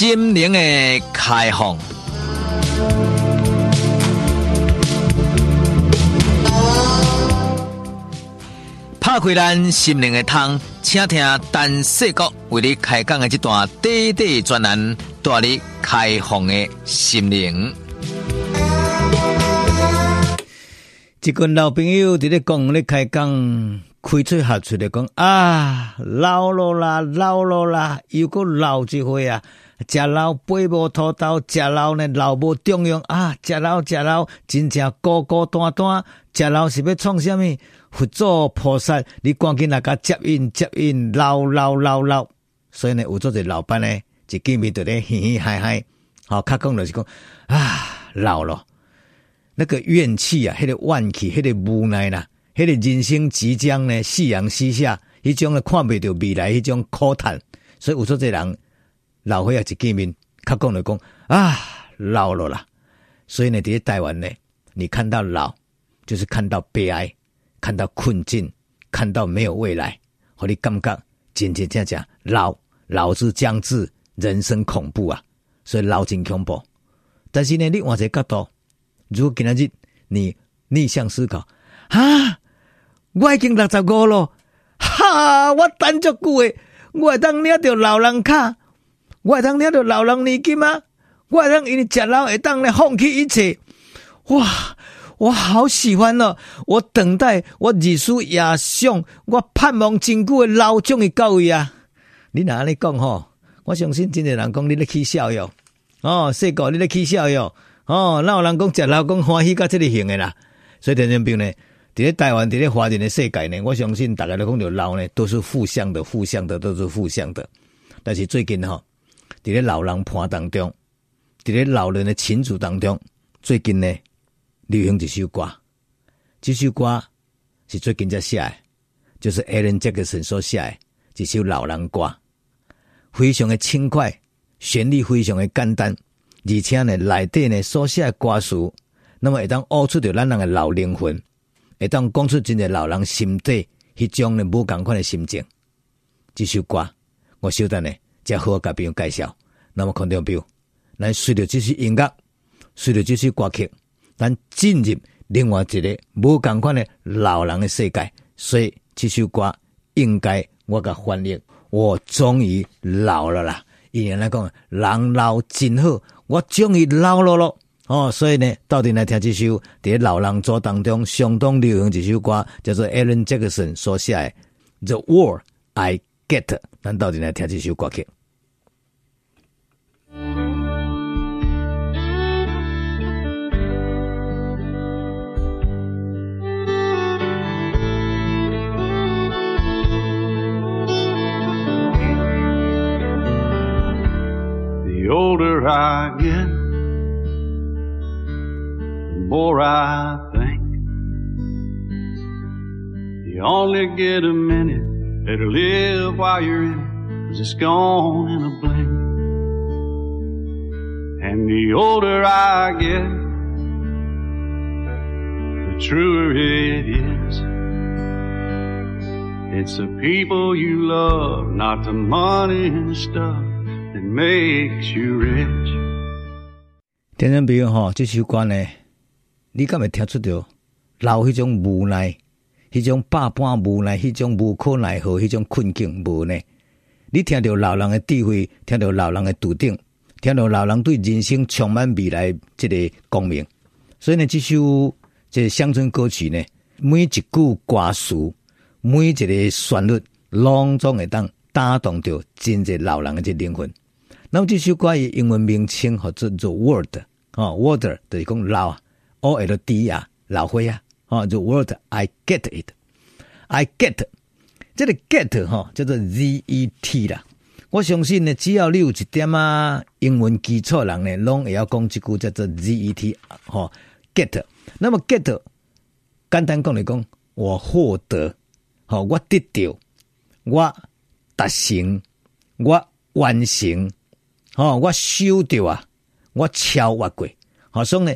心灵的开放，拍开咱心灵的窗，请听陈世国为你开讲的这段短短专栏，带你开放的心灵。一群老朋友伫咧讲咧开讲。开嘴合嘴的讲啊，老了啦，老了啦，又个老一回啊！食老背无土豆，食老呢老无重用啊！食老食老，真正孤孤单单。食老是要创啥物？佛祖菩萨，你赶紧来甲接引接引，老老老老。所以呢，有做者老板呢，就见面就咧嘻嘻嗨嗨。好，较讲就是讲啊，老了，那个怨气啊，迄、个怨气，迄、个无奈啦。迄个人生即将呢，夕阳西下，迄种呢看未到未来，迄种苦叹，所以有说这人老岁仔一见面，较讲来讲啊，老了啦。所以呢，伫台湾呢，你看到老，就是看到悲哀，看到困境，看到没有未来，和你感觉真真正正老，老之将至，人生恐怖啊！所以老真恐怖。但是呢，你换一个角度，如果今仔日你逆向思考，啊。我已经六十五了，哈！我等足久诶，我会当领着老人卡，我会当领着老人年金吗？我会当因为食老会当来放弃一切。哇！我好喜欢哦！我等待，我日思夜想，我盼望真久的老终于到位啊！你哪安尼讲吼？我相信真侪人讲你咧起笑哟，哦，说过你咧起笑哟，哦，哪有人讲食老讲欢喜到这个型诶啦？所以听众朋友呢？伫咧台湾，伫咧华人的世界呢，我相信大家都讲着老呢，都是负向的，负向的都是负向的。但是最近哈，伫咧老人盘当中，伫咧老人的群组当中，最近呢流行一首歌，这首歌是最近才写的，就是 Alan Jackson 所写的一首老人歌，非常的轻快，旋律非常的简单，而且呢内底呢所写的歌词，那么会当悟出着咱人的老灵魂。会当讲出真个老人心底迄种呢无共款的心情。这首歌我小等呢，才好甲朋友介绍。那么看到没有？咱随着这首音乐，随着这首歌曲，咱进入另外一个无共款的老人的世界。所以这首歌应该我甲翻译，我终于老了啦！伊人来讲，人老真好，我终于老了咯。哦，所以呢，到底来听这首在老人组当中相当流行这首歌，叫做 Alan Jackson 所写的《The World I Get》。咱到底来听这首歌曲。I get the more I think you only get a minute. Better live while you're in it, cause it's gone in a blink. And the older I get, the truer it is. It's the people you love, not the money and stuff makes you rich. 听众朋友吼，这首歌呢？你敢会听出着老迄种无奈，迄种百般无奈，迄种无可奈何，迄种困境无呢？你听到老人的智慧，听到老人的笃定，听到老人对人生充满未来即个光明。所以呢，这首这乡村歌曲呢，每一句歌词，每一个旋律，拢总会当打动着真济老人的这灵魂。那么这首歌的英文名称叫做 The World 啊，word 就是讲老。O L D 啊，老灰啊，哦，The word I get it，I get，这个 get 哈叫做 Z E T 啦。我相信呢，只要你有一点啊英文基础人呢，拢会要讲这句叫做 Z E T，哈 get。那么 get 简单讲来讲，我获得，好，我得到，我达成，我完成，哦，我收到啊，我超越过，好，所以呢。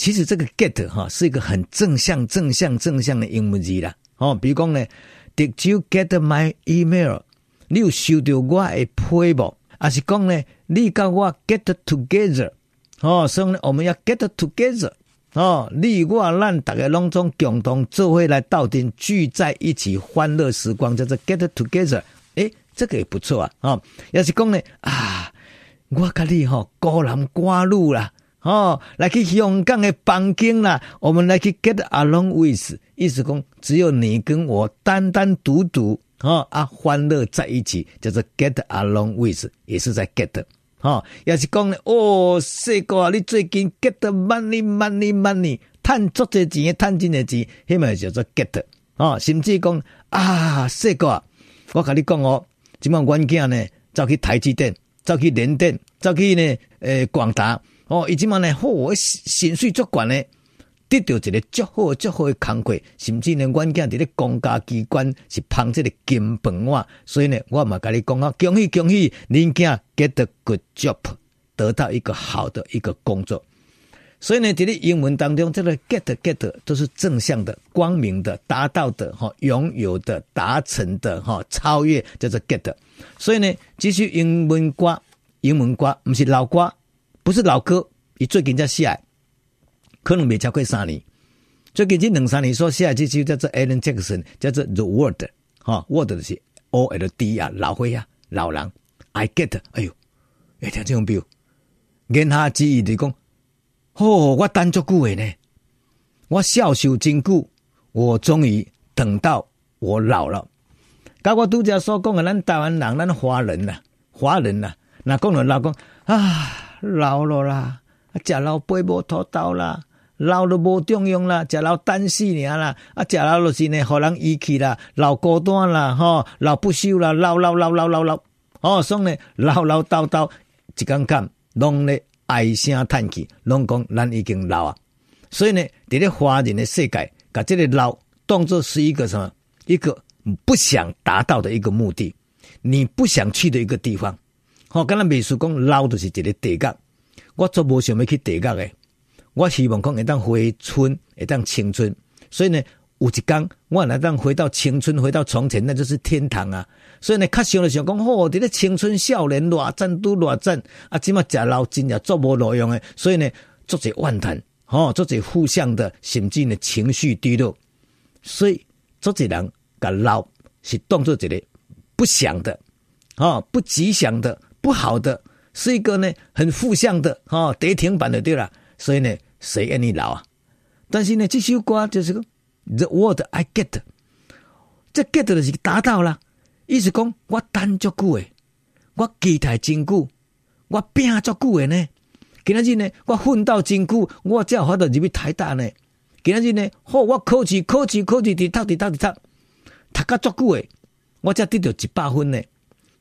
其实这个 get 哈是一个很正向、正向、正向的英文字啦。哦，比如讲呢，Did you get my email？你有收到我的批文？还是讲呢，你跟我 get together，哦，所以呢，我们要 get together，哦，你我咱大家拢总共同做伙来到阵，聚在一起欢乐时光，叫做 get together。诶，这个也不错啊，哦，要是讲呢，啊，我跟你吼孤男寡女啦。哦，来去香港的房间啦，我们来去 get along with，意思讲只有你跟我单单独独，哦啊，欢乐在一起，叫做 get along with，也是在 get，哦，也是讲，哦，四哥啊，你最近 get money money money，赚足侪钱，赚真侪钱，迄么叫做 get，哦，甚至讲啊，四哥啊，我跟你讲哦，即么软件呢，走去台积电，走去联电，走去呢，诶，广达。哦，伊即满呢，好，我薪水足悬呢，得到一个足好足好的工作，甚至呢，阮囝伫咧公家机关是捧这个金饭碗，所以呢，我嘛甲你讲啊，恭喜恭喜，恁囝 get a good job，得到一个好的一个工作。所以呢，伫咧英文当中，这个 get get 都是正向的、光明的、达到的、哈拥有的、达成的、哈超越，叫做 get。所以呢，这首英文歌，英文歌毋是老歌。不是老歌，伊最近才写，可能没超过三年。最近这两三年所写这首叫做 Alan Jackson，叫做 The World，哈，World 是 O L D 啊，老灰啊，老人。I get，哎呦，哎听这种表，言下之意就讲，哦，我等足久诶呢，我孝受真久，我终于等到我老了。甲我拄则所讲诶，咱台湾人，咱华人呐，华人呐，那讲了老公啊。老了啦，啊食老背无土豆啦，老了无中用啦，食老等死尔啦，啊，食老就是呢，互人遗弃啦，老孤单啦，吼，老不休啦，老老老老老老，哦，所以呢，老老叨叨，一讲讲，拢咧唉声叹气，拢讲咱已经老啊，所以呢，伫咧华人的世界，把这个老当作是一个什么，一个不想达到的一个目的，你不想去的一个地方。好，刚才美术讲老就是一个地角，我做无想要去地角的，我希望讲会当回春，会当青春。所以呢，有一天我来当回到青春，回到从前，那就是天堂啊。所以呢，较想就想讲，吼、哦，伫咧青春少年偌赞都偌赞，啊，即马食老真也做无路用诶。所以呢，做者怨叹，吼，做者互相的，甚至呢情绪低落。所以做者人甲老是当作一个不祥的，啊，不吉祥的。不好的是一个呢，很负向的哦，跌停板的对了，所以呢，谁愿意老啊？但是呢，这首歌就是个 The word I get，这 get 就是达到了，意思讲我等足久诶，我期待真久，我拼足久诶呢。今仔日呢，我奋斗真久，我才有法度入去台大呢。今仔日呢，好，我考试考试考试伫读伫读伫读，读甲足久诶，我才得到一百分呢。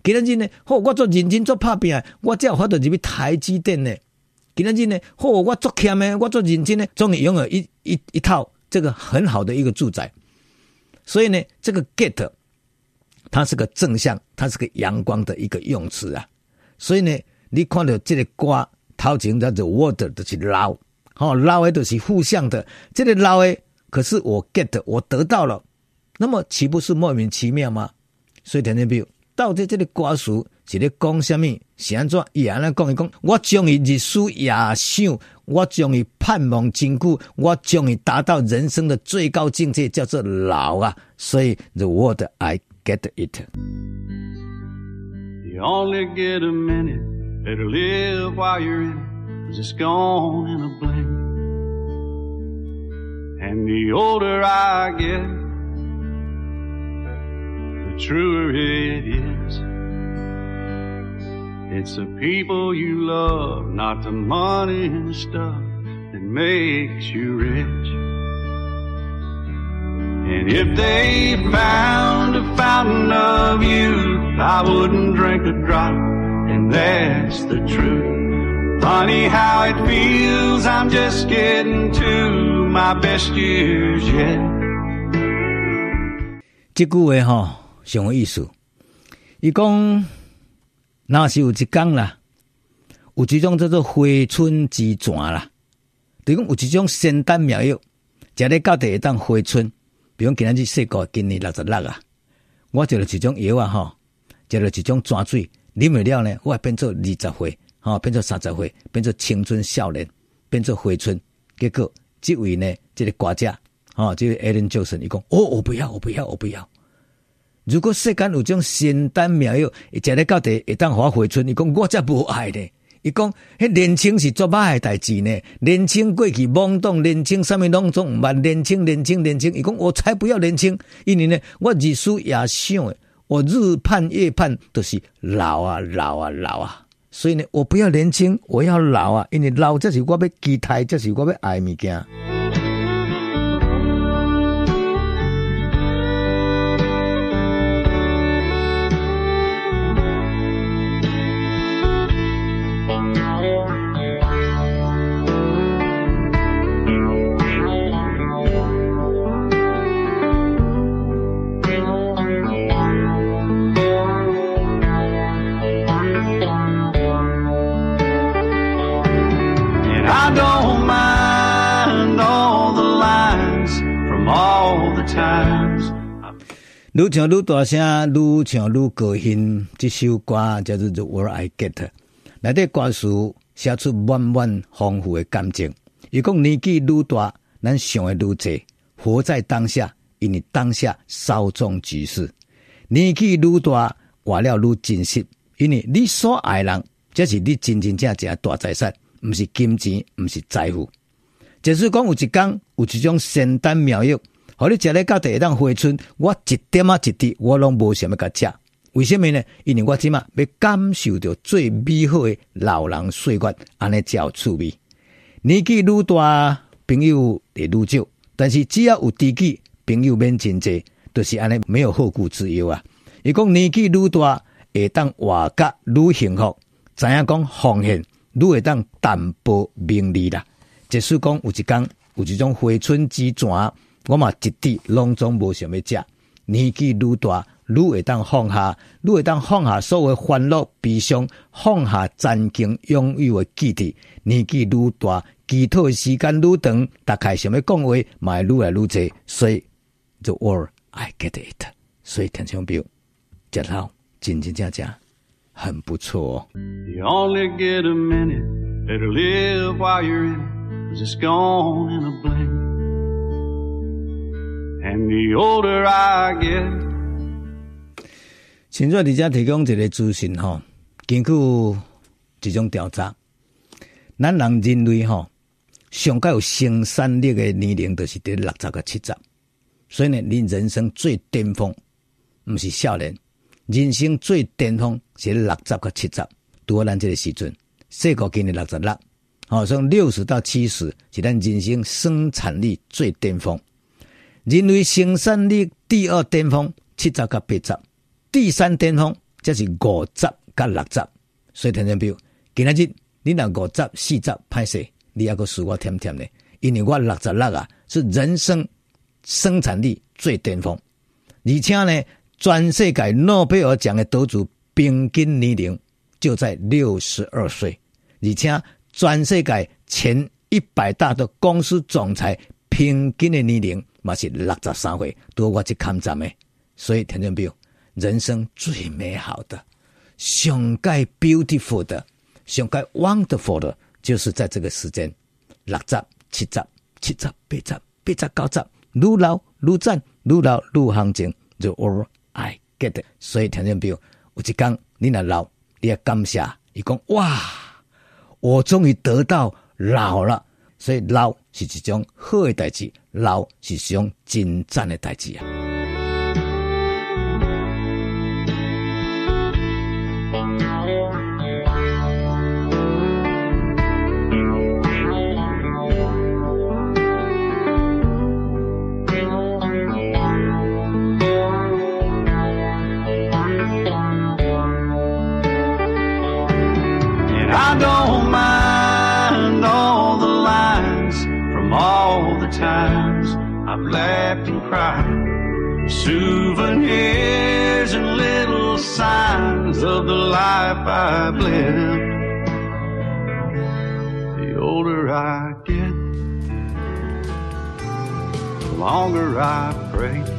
今仔日呢，好，我做认真做拍拼，我才有法度入去台积电呢。今仔日呢，好，我做欠的，我做认真的，终于拥有一一一套这个很好的一个住宅。所以呢，这个 get，它是个正向，它是个阳光的一个用词啊。所以呢，你看到这个瓜头前叫做 word 都是老，好捞的都是负向的，这个捞的可是我 get，我得到了，那么岂不是莫名其妙吗？所以听听没有？到底这个瓜熟是咧讲什么？是安怎？伊安尼讲伊讲，我终于日思夜想，我终于盼望真久，我终于达到人生的最高境界，叫做老啊！所以，the word I get it。And the older I get, the. Truer it is. It's the people you love, not the money and stuff that makes you rich. And if they found a fountain of youth, I wouldn't drink a drop, and that's the truth. Funny how it feels, I'm just getting to my best years yet. 这句话哈。什么意思？伊讲 那是有一天啦，有一种叫做回春之泉啦。等于讲有一种仙丹妙药，食咧到第一当回春。比如今日说过今年六十六啊，我食了一种药啊，吼，食了一种泉水，啉未了呢，我会变做二十岁，吼，变做三十岁，变做青春少年，变做回春。结果这位呢，这个国家，哈，这个艾伦教授，伊讲，哦，我不要，我不要，我不要。如果世间有种仙丹妙药，一食咧到底会当我回春，伊讲我才无爱呢。伊讲，迄年轻是做歹诶代志呢。年轻过去懵懂，年轻啥物拢总毋捌，年轻年轻年轻。伊讲，我才不要年轻，因为呢，我日思夜想诶。我日盼夜盼都是老啊老啊老啊，所以呢，我不要年轻，我要老啊，因为老这是我要期待，这是我要爱物件。愈唱愈大声，愈唱愈高兴。这首歌叫做《The World I Get》，内底歌词写出满满丰富的感情。伊讲年纪愈大，咱想的愈多，活在当下，因为当下稍纵即逝。年纪愈大，活了愈珍惜，因为你所爱的人，这是你真真正正大财产，毋是金钱，毋是财富。假使讲有一天有一种仙丹妙药。好，你食咧到第一档回春，我一点啊一滴，我拢无想要甲食。为什么呢？因为我即马要感受着最美好的老人岁月，安尼才有趣味。年纪愈大，朋友会愈少，但是只要有知己，朋友免真济，都、就是安尼没有后顾之忧啊。伊讲年纪愈大，会当活甲愈幸福，知影讲奉献愈会当淡泊名利啦。即使讲有一天有一种回春之泉。我嘛一滴拢总无想要食，年纪愈大，愈会当放下，愈会当放下所有烦恼悲伤，放下曾经拥有的记忆。年纪愈大，祈祷的时间愈长，大概想要讲话嘛愈来愈多。所以，The world I get it。所以听众朋友，食老真真正正很不错哦。You only get a minute, better live while you're in it, 'cause it's gone in a blink. And the older I get，现在你家提供一个资讯吼，根据这种调查，咱人人类吼上较有生产力的年龄就是在六十到七十，所以呢，你人生最巅峰毋是少年，人生最巅峰是六十到七十，拄好咱这个时阵，世界今年六十六，好，从六十到七十是咱人生生产力最巅峰。人类生产力第二巅峰七十到八十，第三巅峰则是五十到六十。所以听众朋友，今仔日你若五十四十歹势，你还阁输我甜甜的，因为我六十六啊，是人生生产力最巅峰。而且呢，全世界诺贝尔奖的得主平均年龄就在六十二岁，而且全世界前一百大的公司总裁平均的年龄。嘛是六十三岁，多我去看站诶，所以听众朋友，人生最美好的、上盖 beautiful 的、上盖 wonderful 的，就是在这个时间，六十、七十、七十、八十、八十、九十，愈老愈赞，愈老愈行情，the w o r l I get it。所以听众朋友，有一天你若老，你要感谢，伊讲哇，我终于得到老了。所以老是一种好的代志，老是一种真赞的代志啊。Souvenirs and little signs of the life I've lived. The older I get, the longer I pray.